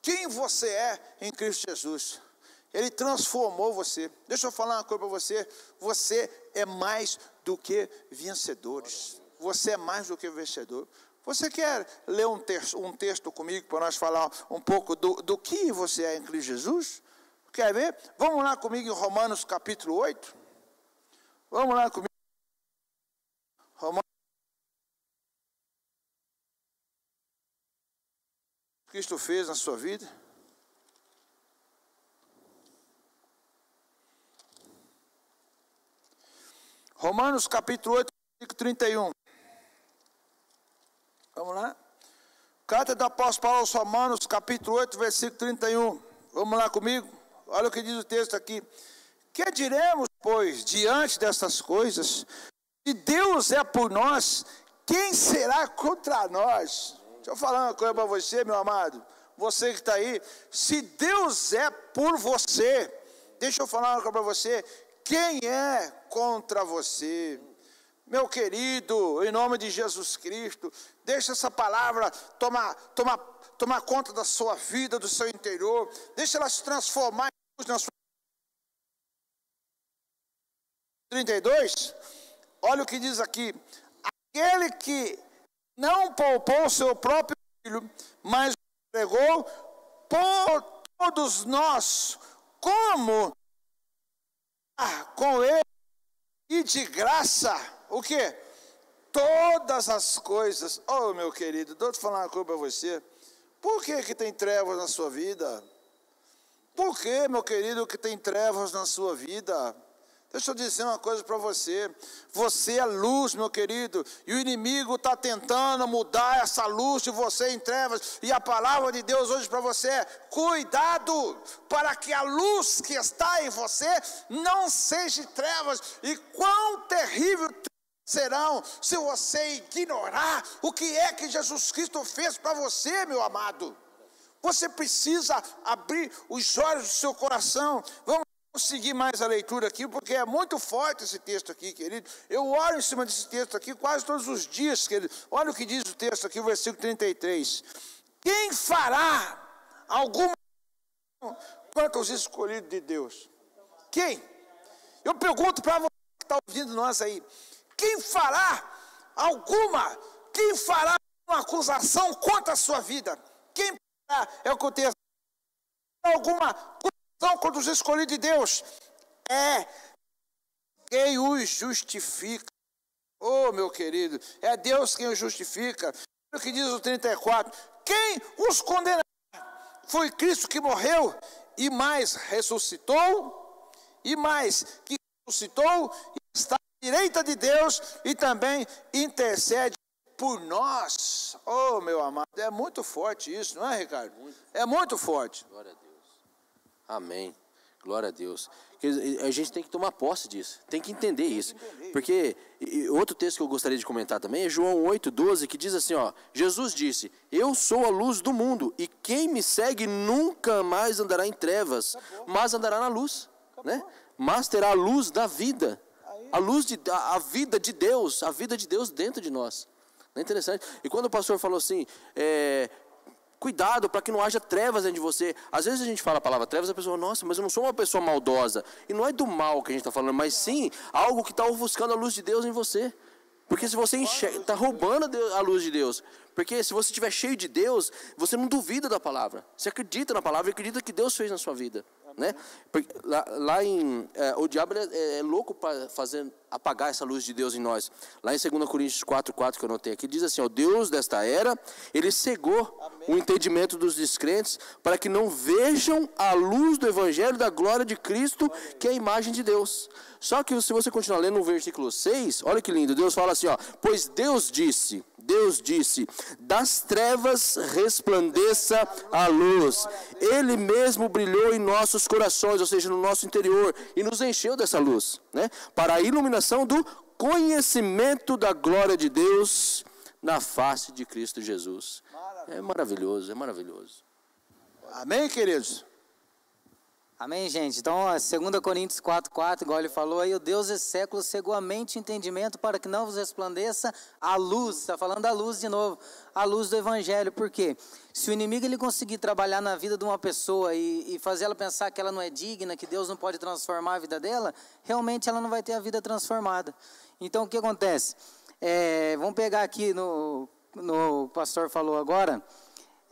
Quem você é em Cristo Jesus. Ele transformou você. Deixa eu falar uma coisa para você. Você é mais do que vencedores. Você é mais do que vencedor. Você quer ler um texto, um texto comigo para nós falar um pouco do, do que você é em Cristo Jesus? Quer ver? Vamos lá comigo em Romanos capítulo 8. Vamos lá comigo. Romanos. Cristo fez na sua vida. Romanos capítulo 8, versículo 31. Vamos lá? Carta do apóstolo Paulo aos Romanos, capítulo 8, versículo 31. Vamos lá comigo? Olha o que diz o texto aqui. Que diremos, pois, diante dessas coisas? Se Deus é por nós, quem será contra nós? Deixa eu falar uma coisa para você, meu amado. Você que está aí, se Deus é por você, deixa eu falar uma coisa para você. Quem é contra você? Meu querido, em nome de Jesus Cristo, deixa essa palavra tomar, tomar, tomar conta da sua vida, do seu interior, deixa ela se transformar 32, olha o que diz aqui: aquele que não poupou seu próprio filho, mas entregou por todos nós, como com ele e de graça, o que? Todas as coisas, oh meu querido, estou te falando uma coisa para você. Por que, que tem trevas na sua vida? Por que, meu querido, que tem trevas na sua vida? Deixa eu dizer uma coisa para você. Você é luz, meu querido, e o inimigo está tentando mudar essa luz de você em trevas. E a palavra de Deus hoje para você é: cuidado, para que a luz que está em você não seja trevas. E quão terrível serão se você ignorar o que é que Jesus Cristo fez para você, meu amado. Você precisa abrir os olhos do seu coração. Vamos seguir mais a leitura aqui, porque é muito forte esse texto aqui, querido. Eu oro em cima desse texto aqui quase todos os dias, querido. Olha o que diz o texto aqui, o versículo 33. Quem fará alguma quanto aos escolhidos de Deus? Quem? Eu pergunto para você que está ouvindo nós aí. Quem fará alguma, quem fará uma acusação contra a sua vida? Quem é o que o texto alguma acusação contra os escolhidos de Deus? É quem os justifica. Oh, meu querido, é Deus quem os justifica. O que diz o 34? Quem os condenará? Foi Cristo que morreu e mais ressuscitou, e mais que ressuscitou está direita de Deus e também intercede por nós. Oh, meu amado, é muito forte isso, não é, Ricardo? É muito forte. Glória a Deus. Amém. Glória a Deus. A gente tem que tomar posse disso, tem que entender isso. Porque outro texto que eu gostaria de comentar também é João 8,12, que diz assim: ó, Jesus disse: Eu sou a luz do mundo, e quem me segue nunca mais andará em trevas, mas andará na luz. Né? Mas terá a luz da vida a luz de a vida de Deus, a vida de Deus dentro de nós. Não é interessante? E quando o pastor falou assim, é, cuidado para que não haja trevas dentro de você. Às vezes a gente fala a palavra trevas, a pessoa, nossa, mas eu não sou uma pessoa maldosa. E não é do mal que a gente está falando, mas sim algo que está ofuscando a luz de Deus em você. Porque se você está roubando a luz de Deus. Porque se você estiver cheio de Deus, você não duvida da palavra. Você acredita na palavra e acredita que Deus fez na sua vida. Né? Lá, lá em. É, o diabo é, é louco para fazer apagar essa luz de Deus em nós. Lá em 2 Coríntios 4, 4, que eu notei aqui, diz assim: o Deus desta era, ele cegou Amém. o entendimento dos descrentes para que não vejam a luz do Evangelho da glória de Cristo, que é a imagem de Deus. Só que se você continuar lendo no versículo 6, olha que lindo, Deus fala assim: ó, pois Deus disse. Deus disse: Das trevas resplandeça a luz. Ele mesmo brilhou em nossos corações, ou seja, no nosso interior, e nos encheu dessa luz, né? Para a iluminação do conhecimento da glória de Deus na face de Cristo Jesus. É maravilhoso, é maravilhoso. Amém, queridos? Amém, gente? Então, 2 Coríntios 4, 4, igual ele falou aí, o Deus desse século cegou a mente e entendimento para que não vos resplandeça a luz, está falando da luz de novo, a luz do Evangelho, por quê? Se o inimigo ele conseguir trabalhar na vida de uma pessoa e, e fazer ela pensar que ela não é digna, que Deus não pode transformar a vida dela, realmente ela não vai ter a vida transformada. Então, o que acontece? É, vamos pegar aqui no, no pastor falou agora,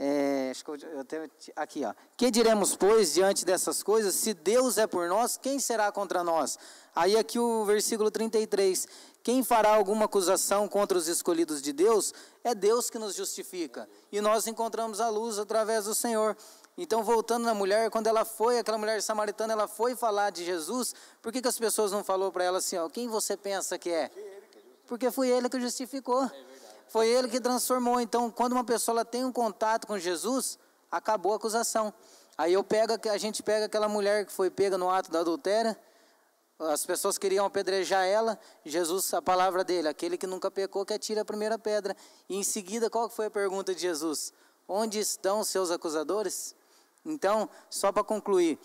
é, acho que eu, tenho aqui, ó. Que diremos, pois, diante dessas coisas? Se Deus é por nós, quem será contra nós? Aí aqui o versículo 33. Quem fará alguma acusação contra os escolhidos de Deus? É Deus que nos justifica. E nós encontramos a luz através do Senhor. Então, voltando na mulher, quando ela foi, aquela mulher samaritana, ela foi falar de Jesus, por que, que as pessoas não falou para ela assim, ó, quem você pensa que é? Porque foi ele que justificou. Foi ele que transformou. Então, quando uma pessoa tem um contato com Jesus, acabou a acusação. Aí eu pego, a gente pega aquela mulher que foi pega no ato da adultéria, as pessoas queriam apedrejar ela, Jesus, a palavra dele, aquele que nunca pecou, que atira a primeira pedra. E em seguida, qual foi a pergunta de Jesus? Onde estão seus acusadores? Então, só para concluir,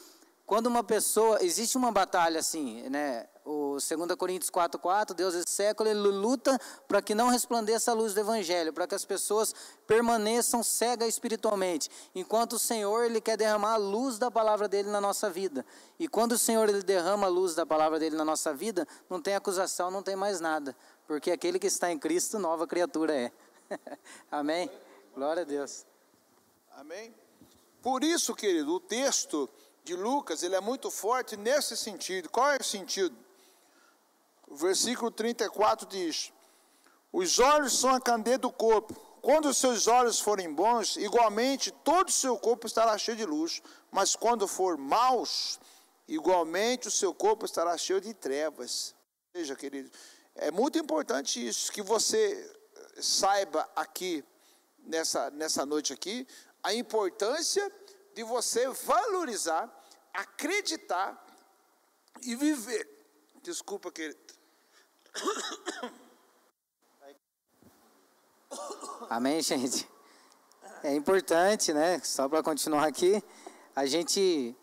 quando uma pessoa, existe uma batalha assim, né? O 2 Coríntios 4,4, Deus esse século, ele luta para que não resplandeça a luz do Evangelho, para que as pessoas permaneçam cegas espiritualmente, enquanto o Senhor, ele quer derramar a luz da palavra dele na nossa vida. E quando o Senhor, ele derrama a luz da palavra dele na nossa vida, não tem acusação, não tem mais nada, porque aquele que está em Cristo, nova criatura é. Amém? Glória a Deus. Amém? Por isso, querido, o texto de Lucas, ele é muito forte nesse sentido. Qual é o sentido? O versículo 34 diz: Os olhos são a candeia do corpo. quando os seus olhos forem bons, igualmente todo o seu corpo estará cheio de luz. Mas quando for maus, igualmente o seu corpo estará cheio de trevas. Veja, querido, é muito importante isso, que você saiba aqui, nessa, nessa noite aqui, a importância de você valorizar, acreditar e viver. Desculpa, querido. Amém, gente? É importante, né? Só para continuar aqui, a gente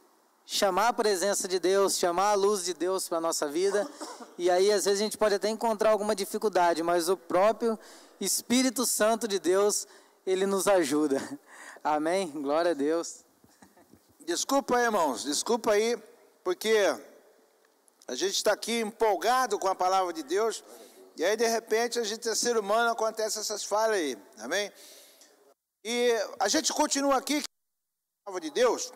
chamar a presença de Deus, chamar a luz de Deus para a nossa vida. E aí, às vezes, a gente pode até encontrar alguma dificuldade, mas o próprio Espírito Santo de Deus, ele nos ajuda. Amém? Glória a Deus. Desculpa aí, irmãos, desculpa aí, porque a gente está aqui empolgado com a palavra de Deus, e aí de repente a gente é ser humano, acontece essas falhas aí, amém? E a gente continua aqui com a palavra de Deus,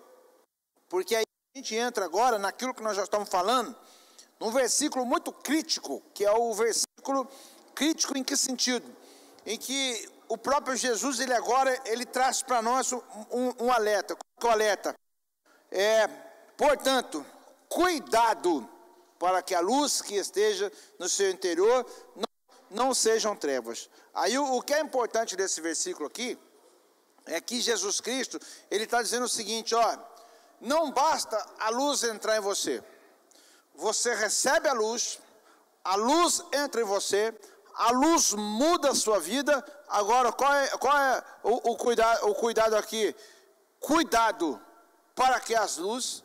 porque aí a gente entra agora naquilo que nós já estamos falando, num versículo muito crítico, que é o versículo crítico em que sentido? Em que o próprio Jesus, ele agora, ele traz para nós um, um alerta. Qual é o alerta? É, portanto, cuidado para que a luz que esteja no seu interior não, não sejam trevas. Aí o, o que é importante desse versículo aqui é que Jesus Cristo, ele está dizendo o seguinte, ó, não basta a luz entrar em você. Você recebe a luz, a luz entra em você, a luz muda a sua vida. Agora, qual é, qual é o, o, cuidado, o cuidado aqui? Cuidado para que as luzes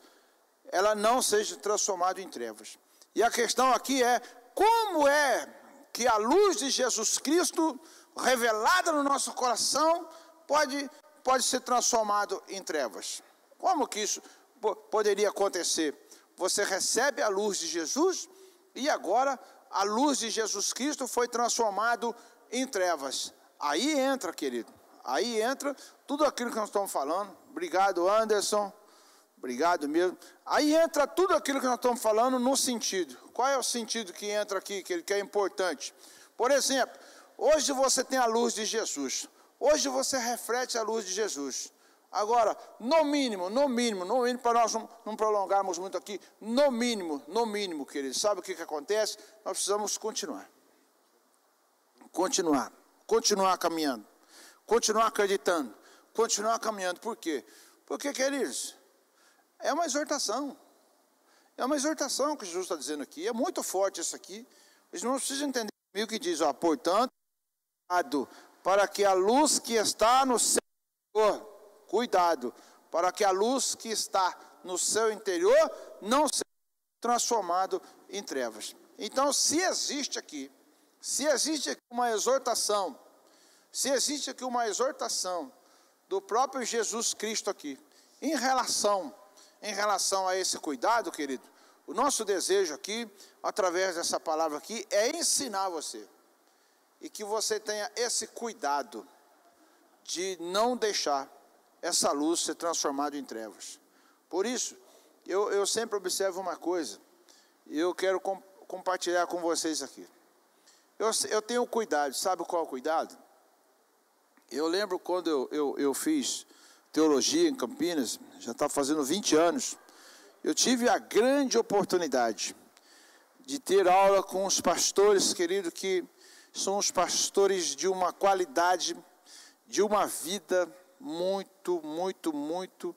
ela não seja transformada em trevas. E a questão aqui é como é que a luz de Jesus Cristo revelada no nosso coração pode pode ser transformado em trevas. Como que isso poderia acontecer? Você recebe a luz de Jesus e agora a luz de Jesus Cristo foi transformado em trevas. Aí entra, querido. Aí entra tudo aquilo que nós estamos falando. Obrigado, Anderson. Obrigado mesmo. Aí entra tudo aquilo que nós estamos falando no sentido. Qual é o sentido que entra aqui, que, é importante? Por exemplo, hoje você tem a luz de Jesus. Hoje você reflete a luz de Jesus. Agora, no mínimo, no mínimo, no mínimo, para nós não, não, prolongarmos muito aqui, no mínimo, no mínimo, queridos, sabe o que, que acontece? Nós precisamos continuar. Continuar. Continuar caminhando. Continuar acreditando. Continuar caminhando. Por quê? Porque, queridos, é uma exortação. É uma exortação que Jesus está dizendo aqui. É muito forte isso aqui. Eles não precisam entender o que diz, ó, portanto, para que a luz que está no seu interior, cuidado, para que a luz que está no seu interior não seja transformado em trevas. Então, se existe aqui, se existe aqui uma exortação, se existe aqui uma exortação do próprio Jesus Cristo aqui, em relação em relação a esse cuidado, querido, o nosso desejo aqui, através dessa palavra aqui, é ensinar você. E que você tenha esse cuidado de não deixar essa luz ser transformada em trevas. Por isso, eu, eu sempre observo uma coisa, e eu quero com, compartilhar com vocês aqui. Eu, eu tenho cuidado, sabe qual é cuidado? Eu lembro quando eu, eu, eu fiz teologia em Campinas, já está fazendo 20 anos, eu tive a grande oportunidade de ter aula com os pastores, querido, que são os pastores de uma qualidade, de uma vida muito, muito, muito,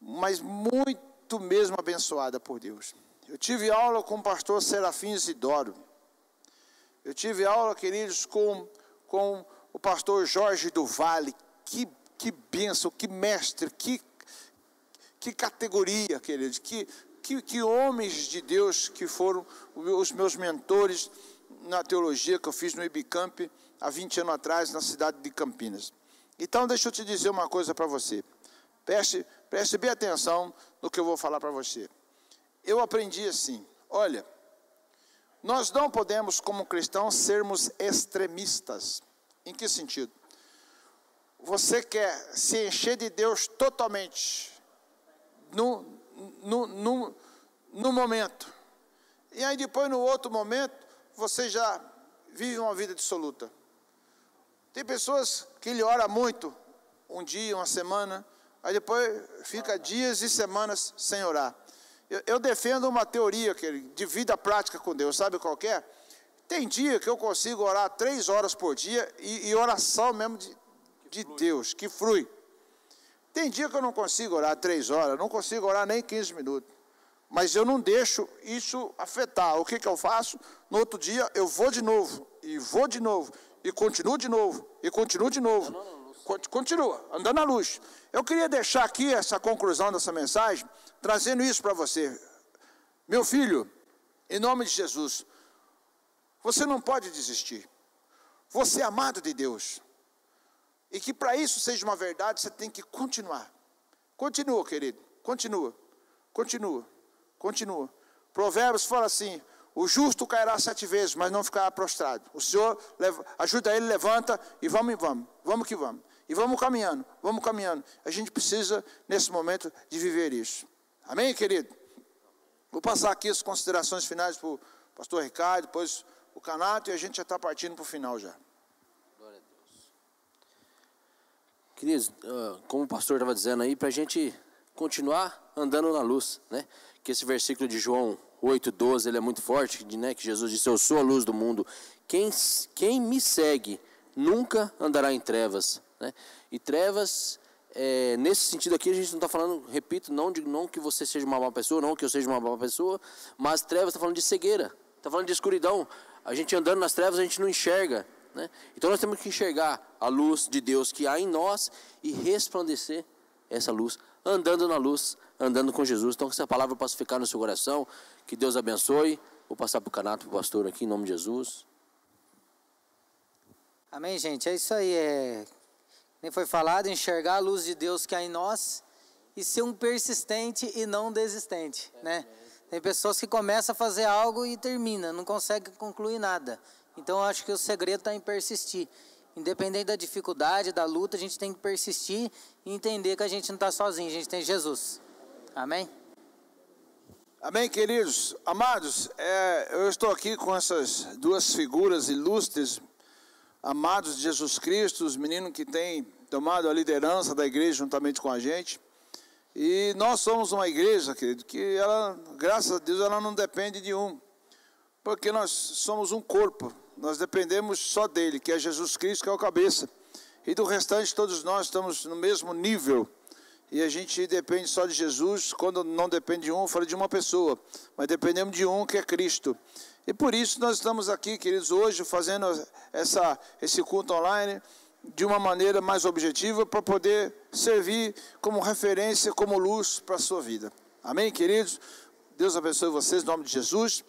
mas muito mesmo abençoada por Deus. Eu tive aula com o pastor Serafim Isidoro. Eu tive aula, queridos, com, com o pastor Jorge do Vale. Que que bênção, que mestre, que, que categoria, queridos, que, que, que homens de Deus que foram os meus mentores na teologia que eu fiz no Ibicamp há 20 anos atrás, na cidade de Campinas. Então, deixa eu te dizer uma coisa para você. Preste, preste bem atenção no que eu vou falar para você. Eu aprendi assim: olha, nós não podemos, como cristãos, sermos extremistas. Em que sentido? você quer se encher de Deus totalmente no, no, no, no momento. E aí depois no outro momento você já vive uma vida dissoluta. Tem pessoas que ele ora muito, um dia, uma semana, aí depois fica dias e semanas sem orar. Eu, eu defendo uma teoria que de vida prática com Deus, sabe qual é? Tem dia que eu consigo orar três horas por dia e, e oração mesmo de, de Deus, que flui. Tem dia que eu não consigo orar três horas, não consigo orar nem 15 minutos. Mas eu não deixo isso afetar. O que, que eu faço? No outro dia eu vou de novo, e vou de novo, e continuo de novo, e continuo de novo. Continua, andando na luz. Eu queria deixar aqui essa conclusão dessa mensagem, trazendo isso para você. Meu filho, em nome de Jesus, você não pode desistir. Você é amado de Deus. E que para isso seja uma verdade, você tem que continuar. Continua, querido. Continua. Continua. Continua. Provérbios fala assim: o justo cairá sete vezes, mas não ficará prostrado. O Senhor leva, ajuda ele, levanta e vamos e vamos. Vamos que vamos. E vamos caminhando, vamos caminhando. A gente precisa, nesse momento, de viver isso. Amém, querido? Vou passar aqui as considerações finais para o pastor Ricardo, depois o Canato, e a gente já está partindo para o final já. Queridos, como o pastor estava dizendo aí, para a gente continuar andando na luz, né? Que esse versículo de João 8,12, ele é muito forte, né? Que Jesus disse, eu sou a luz do mundo. Quem, quem me segue nunca andará em trevas, né? E trevas, é, nesse sentido aqui, a gente não está falando, repito, não, de, não que você seja uma má pessoa, não que eu seja uma má pessoa, mas trevas está falando de cegueira, está falando de escuridão. A gente andando nas trevas, a gente não enxerga, né? Então nós temos que enxergar a luz de Deus que há em nós e resplandecer essa luz, andando na luz, andando com Jesus. Então que essa palavra possa ficar no seu coração, que Deus abençoe. Vou passar para o canato, para o pastor aqui, em nome de Jesus. Amém, gente? É isso aí. É... Nem foi falado, enxergar a luz de Deus que há em nós e ser um persistente e não desistente, né? Tem pessoas que começam a fazer algo e termina, não consegue concluir nada. Então eu acho que o segredo está em persistir. Independente da dificuldade, da luta, a gente tem que persistir e entender que a gente não está sozinho, a gente tem Jesus. Amém? Amém, queridos. Amados, é, eu estou aqui com essas duas figuras ilustres, amados de Jesus Cristo, os meninos que têm tomado a liderança da igreja juntamente com a gente. E nós somos uma igreja, querido, que ela, graças a Deus, ela não depende de um, porque nós somos um corpo, nós dependemos só dele, que é Jesus Cristo, que é o cabeça. E do restante, todos nós estamos no mesmo nível. E a gente depende só de Jesus. Quando não depende de um, falo de uma pessoa. Mas dependemos de um, que é Cristo. E por isso nós estamos aqui, queridos, hoje fazendo essa, esse culto online de uma maneira mais objetiva para poder servir como referência, como luz para a sua vida. Amém, queridos? Deus abençoe vocês em nome de Jesus.